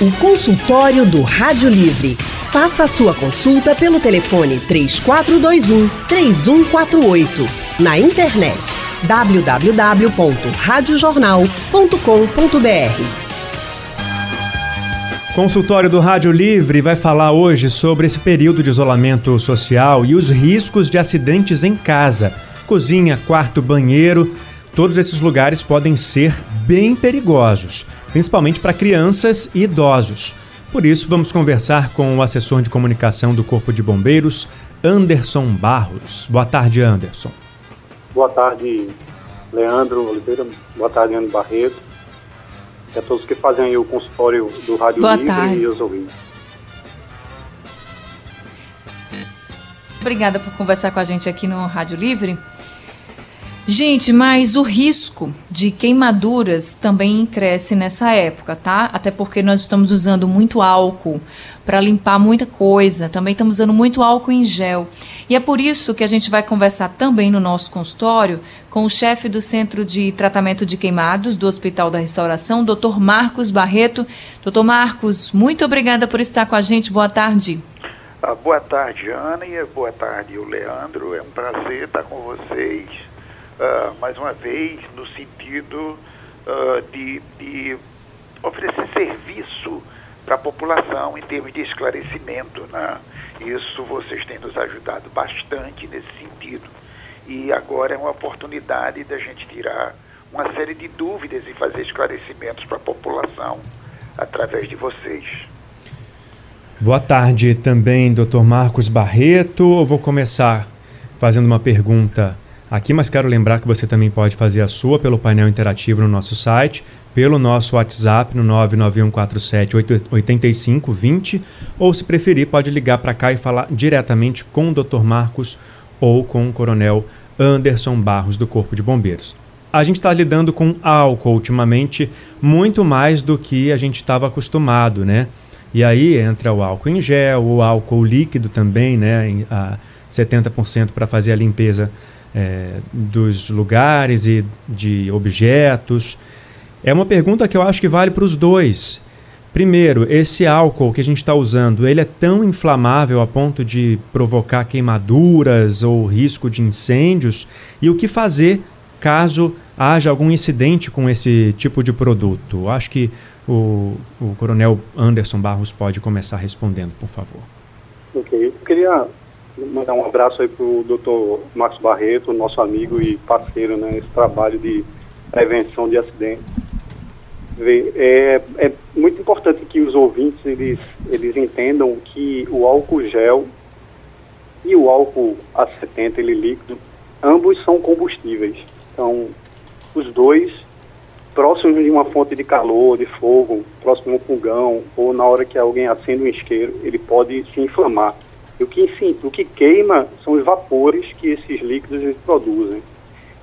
O consultório do Rádio Livre. Faça a sua consulta pelo telefone 3421 3148. Na internet www.radiojornal.com.br. Consultório do Rádio Livre vai falar hoje sobre esse período de isolamento social e os riscos de acidentes em casa. Cozinha, quarto, banheiro, todos esses lugares podem ser bem perigosos, principalmente para crianças e idosos. Por isso, vamos conversar com o assessor de comunicação do Corpo de Bombeiros, Anderson Barros. Boa tarde, Anderson. Boa tarde, Leandro Oliveira. Boa tarde, Ana Barreto. E a todos que fazem aí o consultório do Rádio Boa Livre tarde. e os ouvintes. Obrigada por conversar com a gente aqui no Rádio Livre. Gente, mas o risco de queimaduras também cresce nessa época, tá? Até porque nós estamos usando muito álcool para limpar muita coisa, também estamos usando muito álcool em gel. E é por isso que a gente vai conversar também no nosso consultório com o chefe do Centro de Tratamento de Queimados do Hospital da Restauração, Dr. Marcos Barreto. Dr. Marcos, muito obrigada por estar com a gente. Boa tarde. Ah, boa tarde, Ana, e boa tarde, o Leandro. É um prazer estar com vocês ah, mais uma vez, no sentido ah, de, de oferecer serviço para a população em termos de esclarecimento. Né? Isso vocês têm nos ajudado bastante nesse sentido. E agora é uma oportunidade da gente tirar uma série de dúvidas e fazer esclarecimentos para a população através de vocês. Boa tarde também, Dr. Marcos Barreto. Eu vou começar fazendo uma pergunta aqui, mas quero lembrar que você também pode fazer a sua pelo painel interativo no nosso site, pelo nosso WhatsApp no 991478520, ou se preferir, pode ligar para cá e falar diretamente com o Dr. Marcos ou com o Coronel Anderson Barros do Corpo de Bombeiros. A gente está lidando com álcool ultimamente muito mais do que a gente estava acostumado, né? E aí entra o álcool em gel, o álcool líquido também, né? em- A 70% para fazer a limpeza é, dos lugares e de objetos. É uma pergunta que eu acho que vale para os dois. Primeiro, esse álcool que a gente está usando, ele é tão inflamável a ponto de provocar queimaduras ou risco de incêndios? E o que fazer caso haja algum incidente com esse tipo de produto? Acho que o, o Coronel Anderson Barros pode começar respondendo, por favor. Ok, eu queria mandar um abraço aí para o doutor Marcos Barreto, nosso amigo e parceiro né, nesse trabalho de prevenção de acidentes. É, é muito importante que os ouvintes eles, eles entendam que o álcool gel e o álcool A70, ele líquido, ambos são combustíveis. Então, os dois próximos de uma fonte de calor, de fogo, próximo de um fogão, ou na hora que alguém acende um isqueiro, ele pode se inflamar. O que, enfim, o que queima são os vapores que esses líquidos produzem.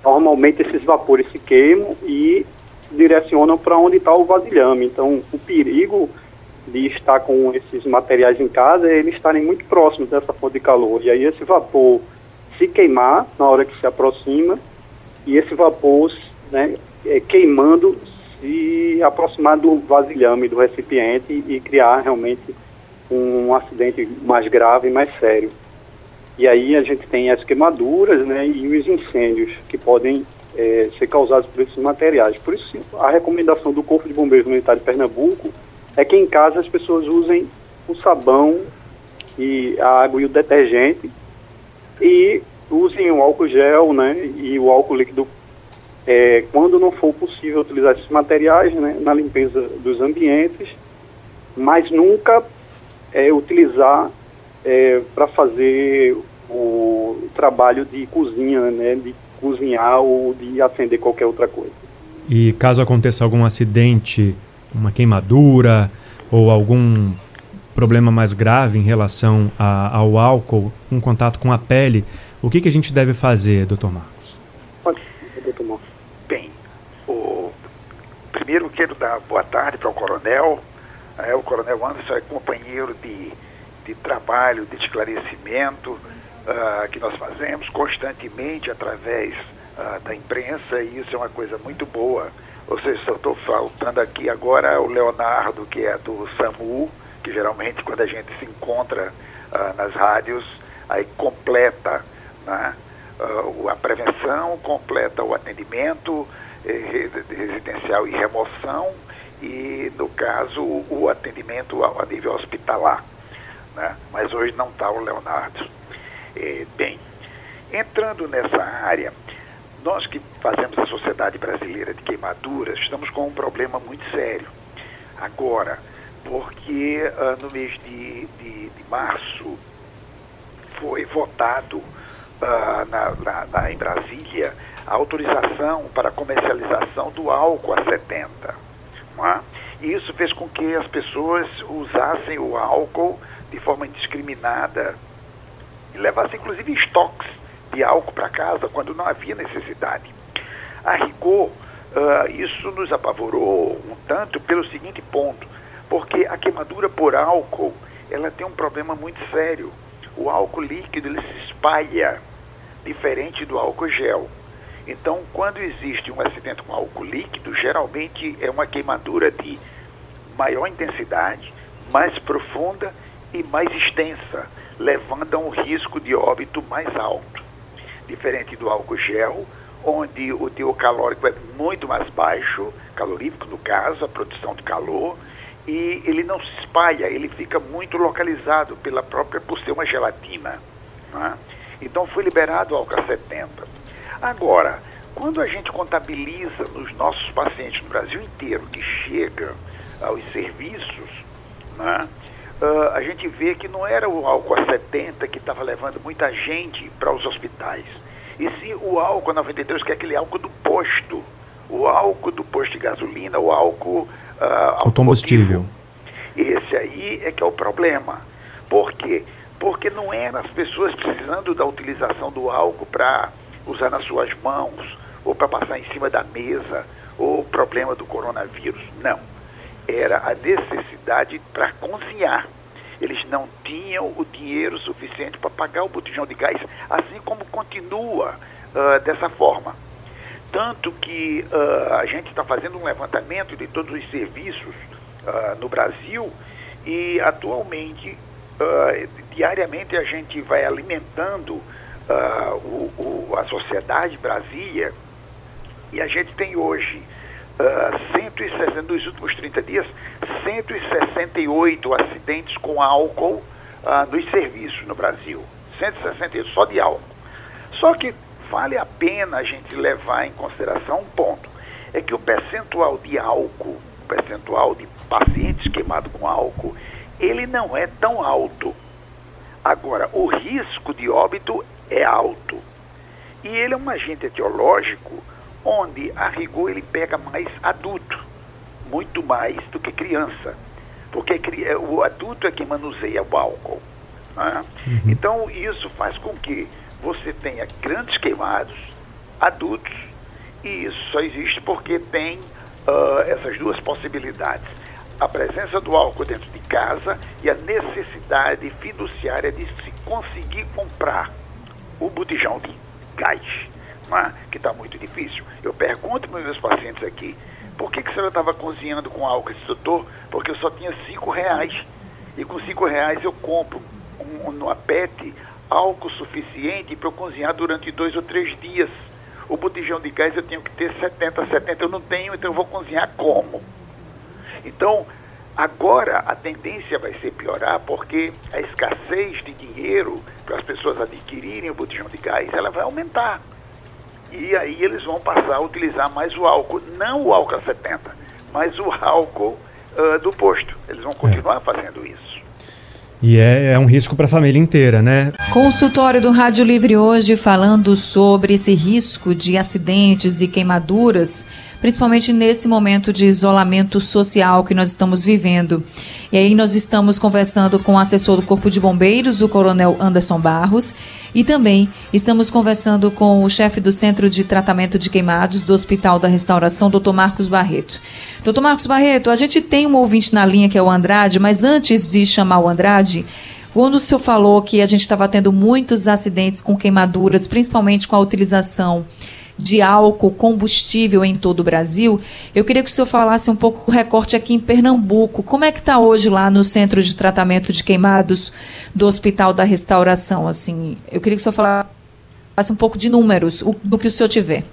Normalmente esses vapores se queimam e se direcionam para onde está o vasilhame. Então, o perigo de estar com esses materiais em casa é eles estarem muito próximos dessa fonte de calor. E aí esse vapor se queimar na hora que se aproxima e esse vapor né, é, queimando se aproximar do vasilhame, do recipiente e criar realmente um acidente mais grave, mais sério. E aí a gente tem as queimaduras né, e os incêndios que podem é, ser causados por esses materiais. Por isso, a recomendação do Corpo de Bombeiros Militar de Pernambuco é que em casa as pessoas usem o sabão e a água e o detergente e usem o álcool gel né, e o álcool líquido é, quando não for possível utilizar esses materiais né, na limpeza dos ambientes, mas nunca é, utilizar é, para fazer o trabalho de cozinha, né, de cozinhar ou de acender qualquer outra coisa. E caso aconteça algum acidente, uma queimadura ou algum problema mais grave em relação a, ao álcool, um contato com a pele, o que, que a gente deve fazer, doutor Marcos? Pode, doutor Marcos. Bem, o... primeiro quero dar boa tarde para o coronel. É, o coronel Anderson é companheiro de, de trabalho, de esclarecimento ah, que nós fazemos constantemente através ah, da imprensa e isso é uma coisa muito boa. Ou seja, só estou faltando aqui agora o Leonardo, que é do SAMU, que geralmente quando a gente se encontra uh, nas rádios, aí completa né, uh, a prevenção, completa o atendimento eh, residencial e remoção e, no caso, o atendimento a, nível hospitalar. Né? Mas hoje não está o Leonardo. Eh, bem, entrando nessa área, nós que fazemos a Sociedade Brasileira de Queimaduras estamos com um problema muito sério. Agora, porque uh, no mês de, de, de, março foi votado uh, na, na, na, em Brasília a autorização para comercialização do álcool a 70. E isso fez com que as pessoas usassem o álcool de forma indiscriminada e levassem inclusive estoques de álcool para casa quando não havia necessidade. A rigor, uh, isso nos apavorou um tanto pelo seguinte ponto, porque a queimadura por álcool ela tem um problema muito sério. O álcool líquido ele se espalha, diferente do álcool gel. Então, quando existe um acidente com álcool líquido, geralmente é uma queimadura de maior intensidade, mais profunda e mais extensa, levando a um risco de óbito mais alto diferente do álcool gel, onde o teor calórico é muito mais baixo, calorífico no caso, a produção de calor, e ele não se espalha, ele fica muito localizado pela própria, por ser uma gelatina. Né? Então foi liberado o álcool 70. Agora, quando a gente contabiliza nos nossos pacientes no Brasil inteiro que chegam aos serviços, né, uh, a gente vê que não era o álcool a 70 que estava levando muita gente para os hospitais. E sim o álcool 92, que é aquele álcool do posto. O álcool do posto de gasolina, o álcool uh, combustível. Esse aí é que é o problema. Por quê? Porque não eram as pessoas precisando da utilização do álcool para usar nas suas mãos, ou para passar em cima da mesa, ou o problema do coronavírus. Não era a necessidade para cozinhar. Eles não tinham o dinheiro suficiente para pagar o botijão de gás, assim como continua uh, dessa forma. Tanto que uh, a gente está fazendo um levantamento de todos os serviços uh, no Brasil e atualmente, diariamente, a gente vai alimentando o, o, a sociedade Brasília e a gente tem hoje uh, ah, 160, nos últimos 30 dias, 168 acidentes com álcool uh, nos serviços no Brasil. 168 só de álcool. Só que vale a pena a gente levar em consideração um ponto. É que o percentual de álcool, o percentual de pacientes queimados com álcool, ele não é tão alto. Agora, o risco de óbito é alto. E ele é um agente etiológico onde a rigor ele pega mais adulto, muito mais do que criança, porque é, o adulto é quem manuseia o álcool. Né? Uhum. Então isso faz com que você tenha grandes queimados, adultos, e isso só existe porque tem uh, essas duas possibilidades. A presença do álcool dentro de casa e a necessidade fiduciária de se conseguir comprar o botijão de gás né, que está muito difícil. Eu pergunto para os meus pacientes aqui, por que, que a senhora estava cozinhando com álcool? Esse doutor, porque eu só tinha cinco reais. E com cinco reais eu compro um, PET álcool suficiente para eu cozinhar durante dois ou três dias. O botijão de gás eu tenho que ter 70, 70 eu não tenho, então eu vou cozinhar como? Então, agora a tendência vai ser piorar porque a escassez de dinheiro para as pessoas adquirirem o botijão de gás, ela vai aumentar e aí eles vão passar a utilizar mais o álcool, não o álcool 70, mas o álcool uh, do posto. Eles vão continuar é. fazendo isso. E é, é um risco para a família inteira, né? Consultório do Rádio Livre hoje falando sobre esse risco de acidentes e queimaduras, principalmente nesse momento de isolamento social que nós estamos vivendo. E aí nós estamos conversando com o assessor do Corpo de Bombeiros, o Coronel Anderson Barros, e também estamos conversando com o chefe do Centro de Tratamento de Queimados do Hospital da Restauração, Dr. Marcos Barreto. Dr. Marcos Barreto, a gente tem um ouvinte na linha que é o Andrade, mas antes de chamar o Andrade, quando o senhor falou que a gente estava tendo muitos acidentes com queimaduras, principalmente com a utilização de álcool combustível em todo o Brasil. Eu queria que o senhor falasse um pouco o recorte aqui em Pernambuco. Como é que está hoje lá no Centro de Tratamento de Queimados do Hospital da Restauração? Assim, eu queria que o senhor falasse um pouco de números, o, do que o senhor tiver.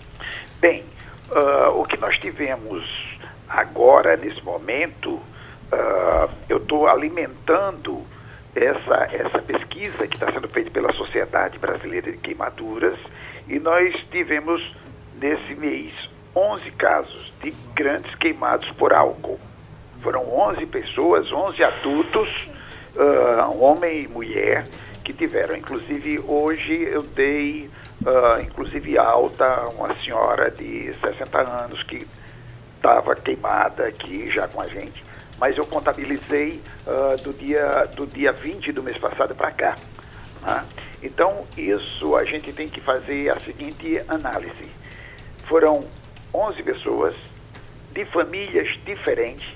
Bem, uh, o que nós tivemos agora, nesse momento, uh, eu estou alimentando essa, essa pesquisa que está sendo feita pela Sociedade Brasileira de Queimaduras e nós tivemos nesse mês 11 casos de grandes queimados por álcool. Foram 11 pessoas, 11 adultos, uh, homem e mulher, que tiveram. Inclusive, hoje eu dei, uh, inclusive, alta uma senhora de 60 anos que estava queimada aqui já com a gente mas eu contabilizei uh, do, dia, do dia 20 do mês passado para cá. Né? Então, isso a gente tem que fazer a seguinte análise. Foram 11 pessoas de famílias diferentes,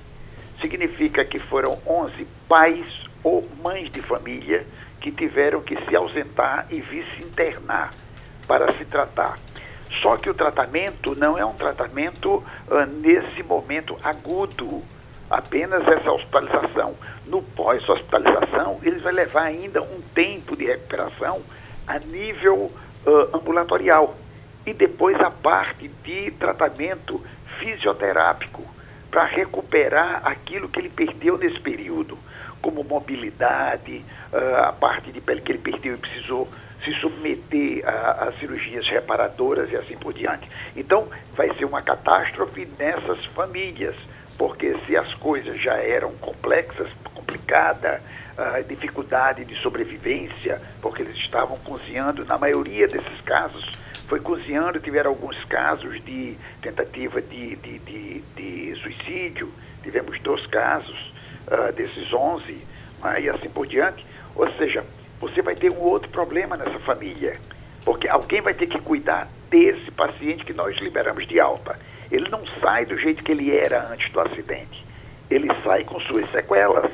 significa que foram 11 pais ou mães de família que tiveram que se ausentar e vir se internar para se tratar. Só que o tratamento não é um tratamento uh, nesse momento agudo apenas essa hospitalização. No pós-hospitalização, eles vai levar ainda um tempo de recuperação a nível uh, ambulatorial. E depois a parte de tratamento fisioterápico para recuperar aquilo que ele perdeu nesse período, como mobilidade, uh, a parte de pele que ele perdeu e precisou se submeter a, a, cirurgias reparadoras e assim por diante. Então, vai ser uma catástrofe nessas famílias porque se as coisas já eram complexas, complicadas, uh, dificuldade de sobrevivência, porque eles estavam cozinhando, na maioria desses casos, foi cozinhando, tiveram alguns casos de tentativa de, de, de, de suicídio, tivemos dois casos uh, desses 11, uh, e assim por diante. Ou seja, você vai ter um outro problema nessa família, porque alguém vai ter que cuidar desse paciente que nós liberamos de alta ele não sai do jeito que ele era antes do acidente. Ele sai com suas sequelas.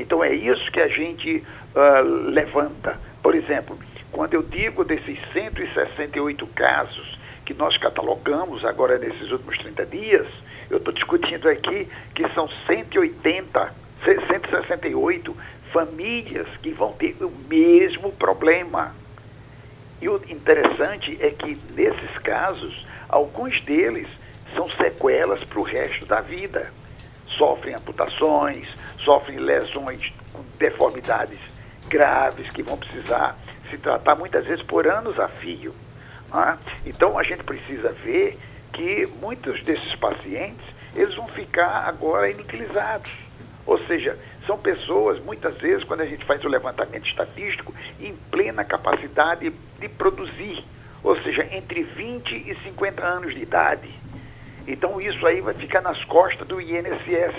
Então é isso que a gente uh, levanta. Por exemplo, quando eu digo desses 168 casos que nós catalogamos agora nesses últimos 30 dias, eu estou discutindo aqui que são 180, 168 famílias que vão ter o mesmo problema. E o interessante é que nesses casos, alguns deles são sequelas para o resto da vida. Sofrem amputações, sofrem lesões deformidades graves que vão precisar se tratar muitas vezes por anos a fio. É? Então a gente precisa ver que muitos desses pacientes eles vão ficar agora inutilizados. Ou seja, são pessoas, muitas vezes, quando a gente faz o levantamento estatístico, em plena capacidade de produzir, ou seja, entre 20 e 50 anos de idade. Então isso aí vai ficar nas costas do INSS,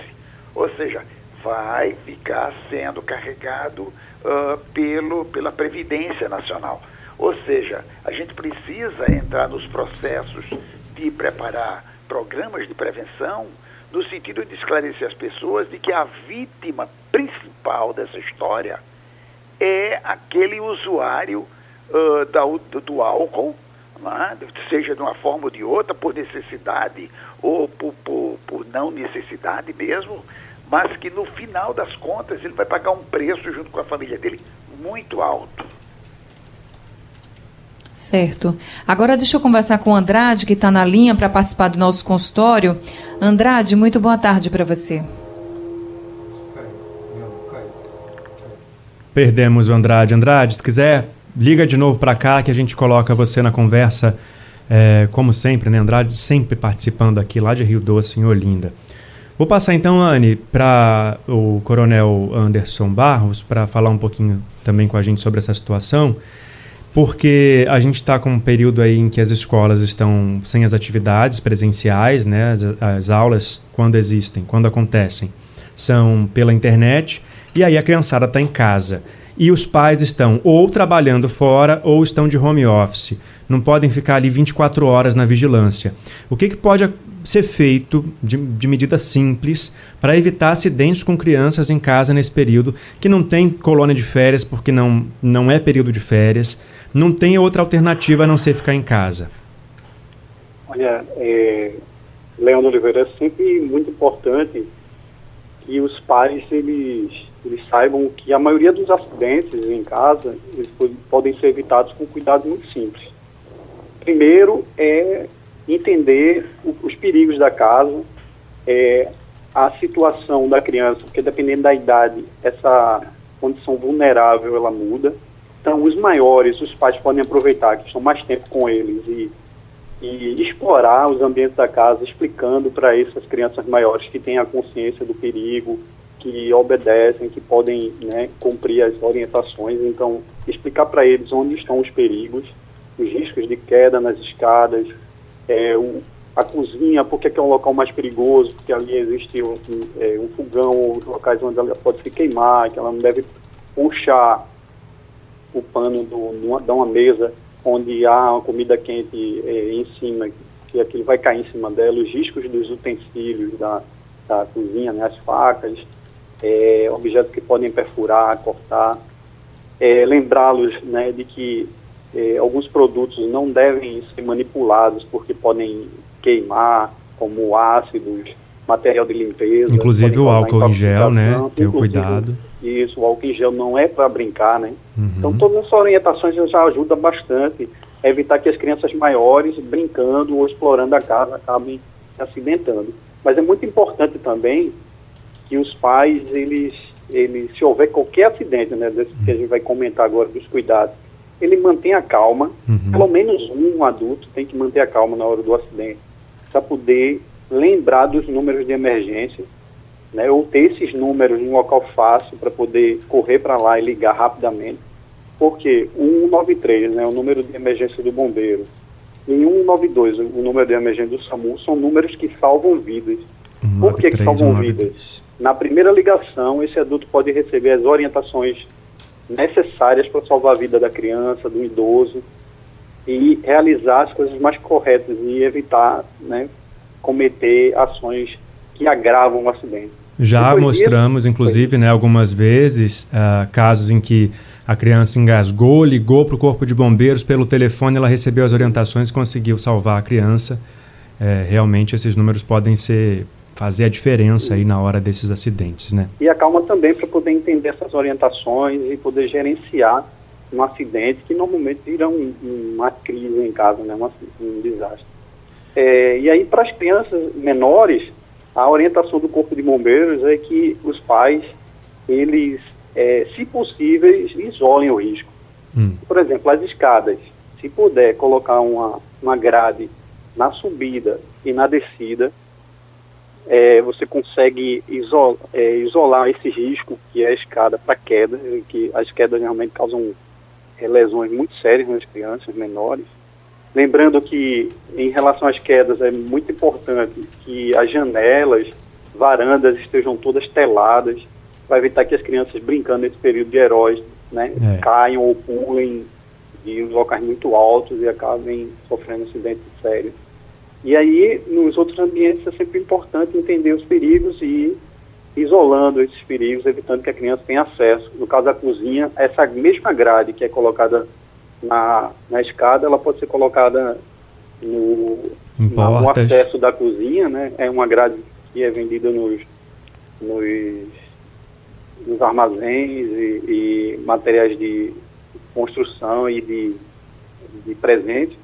ou seja, vai ficar sendo carregado uh, pelo, pela Previdência Nacional. Ou seja, a gente precisa entrar nos processos de preparar programas de prevenção no sentido de esclarecer as pessoas de que a vítima principal dessa história é aquele usuário uh, da, do, do álcool né? seja de uma forma ou de outra, por necessidade ou por, por, por não necessidade mesmo, mas que no final das contas ele vai pagar um preço junto com a família dele muito alto. Certo. Agora deixa eu conversar com o Andrade, que está na linha para participar do nosso consultório. Andrade, muito boa tarde para você. Perdemos o Andrade. Andrade, se quiser liga de novo para cá que a gente coloca você na conversa, é, como sempre, né, Andrade? Sempre participando aqui lá de Rio Doce, em Olinda. Vou passar então, Anne, para o Coronel Anderson Barros, para falar um pouquinho também com a gente sobre essa situação, porque a gente está com um período aí em que as escolas estão sem as atividades presenciais, né, as, as aulas, quando existem, quando acontecem, são pela internet, e aí a criançada está em casa e os pais estão ou trabalhando fora ou estão de home office. Não podem ficar ali 24 horas na vigilância. O que, que pode ser feito de, de medida simples para evitar acidentes com crianças em casa nesse período que não tem colônia de férias porque não, não é período de férias, não tem outra alternativa a não ser ficar em casa? Olha, é, Leandro Oliveira, é sempre muito importante que os pais eles, eles saibam que a maioria dos acidentes em casa eles podem ser evitados com cuidados muito simples. Primeiro é entender o, os perigos da casa, é, a situação da criança, porque dependendo da idade, essa condição vulnerável ela muda. Então, os maiores, os pais podem aproveitar que estão mais tempo com eles e e explorar os ambientes da casa, explicando para essas crianças maiores que têm a consciência do perigo, que obedecem, que podem né, cumprir as orientações. Então, explicar para eles onde estão os perigos, os riscos de queda nas escadas, é, o, a cozinha, porque é, é um local mais perigoso, porque ali existe um, é, um fogão, ou locais onde ela pode se queimar, que ela não deve puxar o pano do, de uma mesa onde há uma comida quente é, em cima, que aquilo vai cair em cima dela, os riscos dos utensílios da, da cozinha, né, as facas, é, objetos que podem perfurar, cortar, é, lembrá-los né, de que é, alguns produtos não devem ser manipulados porque podem queimar, como ácidos, material de limpeza. Inclusive o álcool em gel, né? Ter o cuidado. Isso, o álcool em gel não é para brincar, né? Uhum. Então todas essas orientações já ajudam bastante a evitar que as crianças maiores, brincando ou explorando a casa, acabem se acidentando. Mas é muito importante também que os pais, eles, eles se houver qualquer acidente, né, desse que a gente vai comentar agora dos cuidados, ele mantenha a calma, uhum. pelo menos um adulto tem que manter a calma na hora do acidente, para poder lembrar dos números de emergência né, ou ter esses números em um local fácil para poder correr para lá e ligar rapidamente. Porque o 193, né, o número de emergência do bombeiro, e 192, o número de emergência do SAMU, são números que salvam vidas. 193, Por que, que salvam 192. vidas? Na primeira ligação, esse adulto pode receber as orientações necessárias para salvar a vida da criança, do idoso, e realizar as coisas mais corretas e evitar né, cometer ações que agravam o acidente. Já Depois mostramos, disso, inclusive, né, algumas vezes, uh, casos em que a criança engasgou, ligou para o corpo de bombeiros pelo telefone, ela recebeu as orientações e conseguiu salvar a criança. É, realmente esses números podem ser fazer a diferença aí na hora desses acidentes, né? E a calma também para poder entender essas orientações e poder gerenciar um acidente que normalmente vira um, uma crise em casa, né? um desastre. É, e aí para as crianças menores a orientação do Corpo de Bombeiros é que os pais, eles, é, se possíveis, isolem o risco. Hum. Por exemplo, as escadas. Se puder colocar uma, uma grade na subida e na descida, é, você consegue isolar, é, isolar esse risco que é a escada para queda, que as quedas realmente causam é, lesões muito sérias nas crianças menores. Lembrando que, em relação às quedas, é muito importante que as janelas, varandas estejam todas teladas, para evitar que as crianças brincando nesse período de heróis né, é. caiam ou pulem de locais muito altos e acabem sofrendo acidentes sérios. E aí, nos outros ambientes, é sempre importante entender os perigos e isolando esses perigos, evitando que a criança tenha acesso. No caso da cozinha, essa mesma grade que é colocada na, na escada, ela pode ser colocada no, na, no acesso da cozinha, né? É uma grade que é vendida nos, nos, nos armazéns e, e, materiais de construção e de, de presente,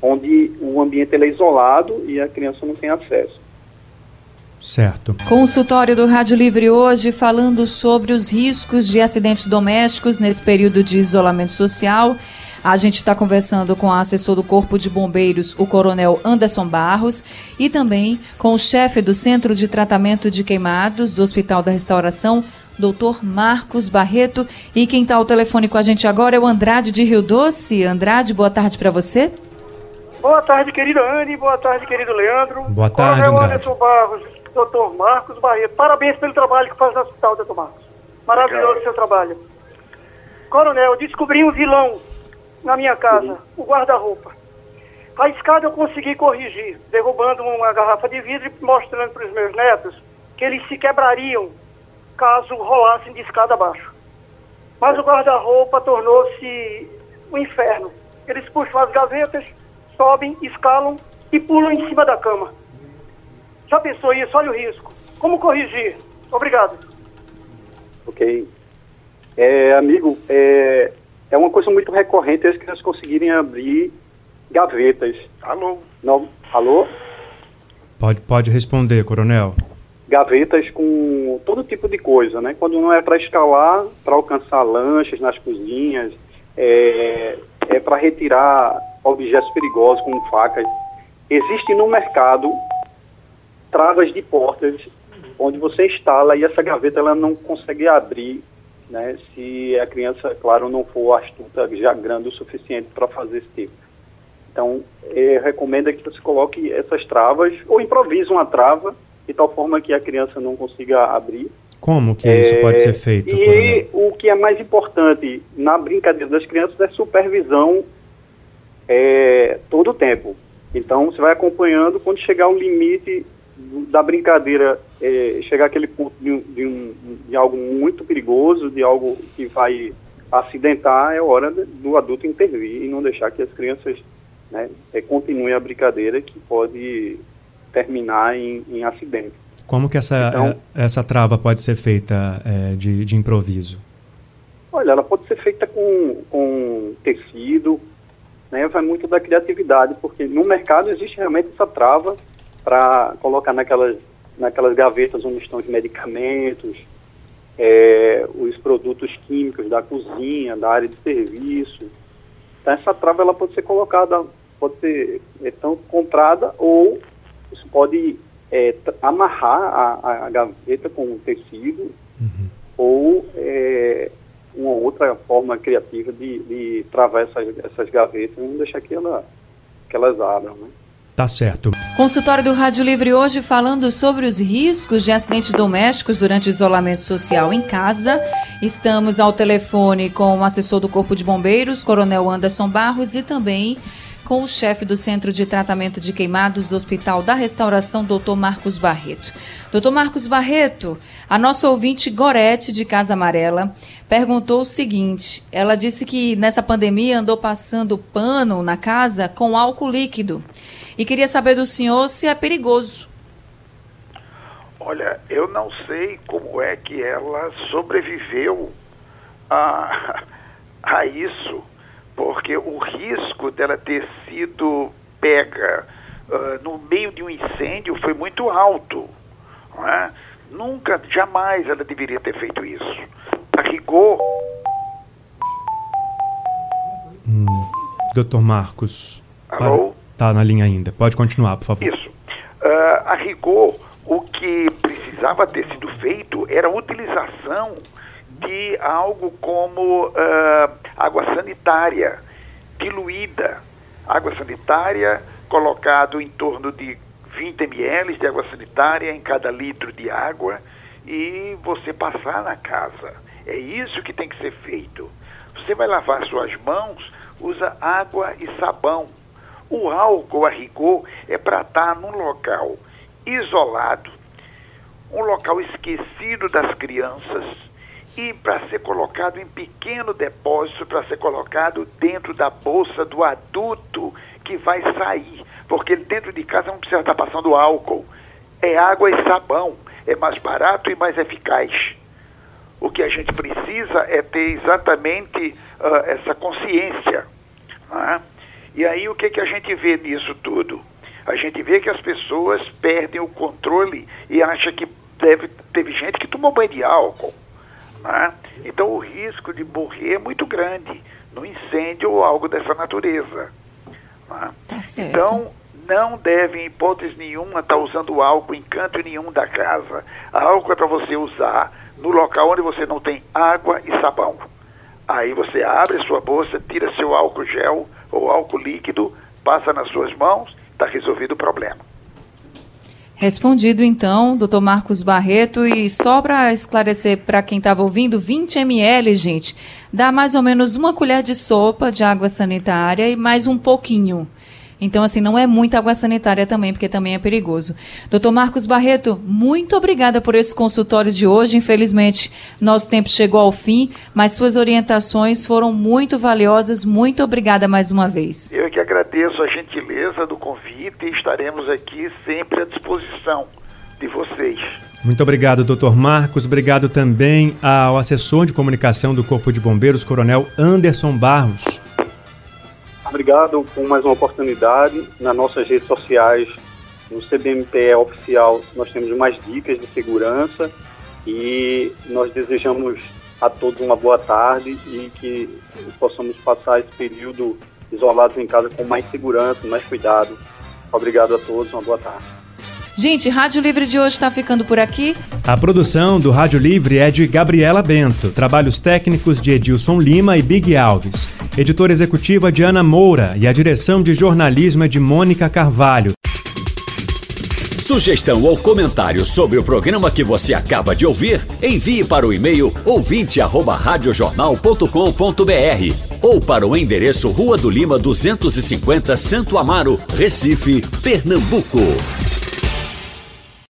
onde o ambiente é isolado e a criança não tem acesso. Certo. Consultório do Rádio Livre hoje falando sobre os riscos de acidentes domésticos nesse período de isolamento social. A gente está conversando com o assessor do Corpo de Bombeiros, o Coronel Anderson Barros, e também com o chefe do Centro de Tratamento de Queimados do Hospital da Restauração, doutor Marcos Barreto. E quem está ao telefone com a gente agora é o Andrade de Rio Doce. Andrade, boa tarde para você. Boa tarde, querido Anne. Boa tarde, querido Leandro. Boa tarde, Coronel. Anderson Barros doutor Marcos Barreto. Parabéns pelo trabalho que faz no hospital, doutor Marcos. Maravilhoso o seu trabalho. Coronel, descobri um vilão na minha casa, o guarda-roupa. A escada eu consegui corrigir, derrubando uma garrafa de vidro e mostrando para os meus netos que eles se quebrariam caso rolassem de escada abaixo. Mas o guarda-roupa tornou-se um inferno. Eles puxam as gavetas, sobem, escalam e pulam em cima da cama. Já pensou isso? Olha o risco. Como corrigir? Obrigado. Ok. É, amigo, é, é uma coisa muito recorrente as crianças conseguirem abrir gavetas. Alô? Não, alô? Pode, pode responder, coronel. Gavetas com todo tipo de coisa, né? Quando não é para escalar, para alcançar lanches nas cozinhas, é, é para retirar objetos perigosos como facas. Existe no mercado travas de portas onde você instala e essa gaveta ela não consegue abrir, né? Se a criança, claro, não for astuta já grande o suficiente para fazer esse tipo. Então, é, recomenda que você coloque essas travas ou improvise uma trava de tal forma que a criança não consiga abrir. Como que é, isso pode ser feito? E coronel? o que é mais importante na brincadeira das crianças é supervisão é, todo o tempo. Então, você vai acompanhando quando chegar o limite da brincadeira, é, chegar aquele ponto de, de, um, de algo muito perigoso, de algo que vai acidentar, é hora do adulto intervir e não deixar que as crianças né, é, continue a brincadeira que pode terminar em, em acidente. Como que essa, então, é, essa trava pode ser feita é, de, de improviso? Olha, ela pode ser feita com, com tecido, né, vai muito da criatividade, porque no mercado existe realmente essa trava para colocar naquelas, naquelas gavetas onde estão os medicamentos, é, os produtos químicos da cozinha, da área de serviço. Então essa trava ela pode ser colocada, pode ser é, tanto comprada ou você pode é, amarrar a, a, gaveta com um tecido uhum. ou é, uma outra forma criativa de, de travar essas, essas gavetas e não deixar que, ela, que elas abram. Né? Tá certo. Consultório do Rádio Livre hoje falando sobre os riscos de acidentes domésticos durante o isolamento social em casa. Estamos ao telefone com o assessor do Corpo de Bombeiros, Coronel Anderson Barros, e também com o chefe do Centro de Tratamento de Queimados do Hospital da Restauração, Dr. Marcos Barreto. Dr. Marcos Barreto, a nossa ouvinte Gorete, de Casa Amarela, perguntou o seguinte: ela disse que nessa pandemia andou passando pano na casa com álcool líquido e queria saber do senhor se é perigoso. Olha, eu não sei como é que ela sobreviveu a, a isso, porque o risco dela ter sido pega uh, no meio de um incêndio foi muito alto. É? Nunca, jamais ela deveria ter feito isso. A rigor. Hum, Doutor Marcos. Alô? Está na linha ainda. Pode continuar, por favor. Isso. Uh, a rigor, o que precisava ter sido feito era a utilização de algo como uh, água sanitária diluída. Água sanitária colocado em torno de 20 ml de água sanitária em cada litro de água e você passar na casa. É isso que tem que ser feito. Você vai lavar suas mãos, usa água e sabão o álcool a rigor é para estar num local isolado, um local esquecido das crianças e para ser colocado em pequeno depósito, para ser colocado dentro da bolsa do adulto que vai sair, porque ele dentro de casa não precisa estar passando álcool, é água e sabão, é mais barato e mais eficaz. O que a gente precisa é ter exatamente uh, essa consciência. Não é? E aí o que, que a gente vê nisso tudo? A gente vê que as pessoas perdem o controle e acham que deve, teve gente que tomou banho de álcool. Né? Então o risco de morrer é muito grande no incêndio ou algo dessa natureza. Né? Tá então não deve, em hipótese nenhuma, estar tá usando álcool em canto nenhum da casa. álcool é para você usar no local onde você não tem água e sabão. Aí você abre a sua bolsa, tira seu álcool gel ou álcool líquido, passa nas suas mãos, está resolvido o problema. Respondido então, doutor Marcos Barreto, e só para esclarecer para quem estava ouvindo, 20 ml, gente, dá mais ou menos uma colher de sopa de água sanitária e mais um pouquinho. Então, assim, não é muita água sanitária também, porque também é perigoso. Doutor Marcos Barreto, muito obrigada por esse consultório de hoje. Infelizmente, nosso tempo chegou ao fim, mas suas orientações foram muito valiosas. Muito obrigada mais uma vez. Eu que agradeço a gentileza do convite e estaremos aqui sempre à disposição de vocês. Muito obrigado, doutor Marcos. Obrigado também ao assessor de comunicação do Corpo de Bombeiros, Coronel Anderson Barros. Obrigado por mais uma oportunidade. Nas nossas redes sociais, no CBMPE oficial, nós temos mais dicas de segurança e nós desejamos a todos uma boa tarde e que possamos passar esse período isolados em casa com mais segurança, mais cuidado. Obrigado a todos, uma boa tarde. Gente, Rádio Livre de hoje está ficando por aqui. A produção do Rádio Livre é de Gabriela Bento, trabalhos técnicos de Edilson Lima e Big Alves, editora executiva de Ana Moura e a direção de jornalismo é de Mônica Carvalho. Sugestão ou comentário sobre o programa que você acaba de ouvir, envie para o e-mail ouvinte@radiojornal.com.br ou para o endereço Rua do Lima 250, Santo Amaro, Recife, Pernambuco.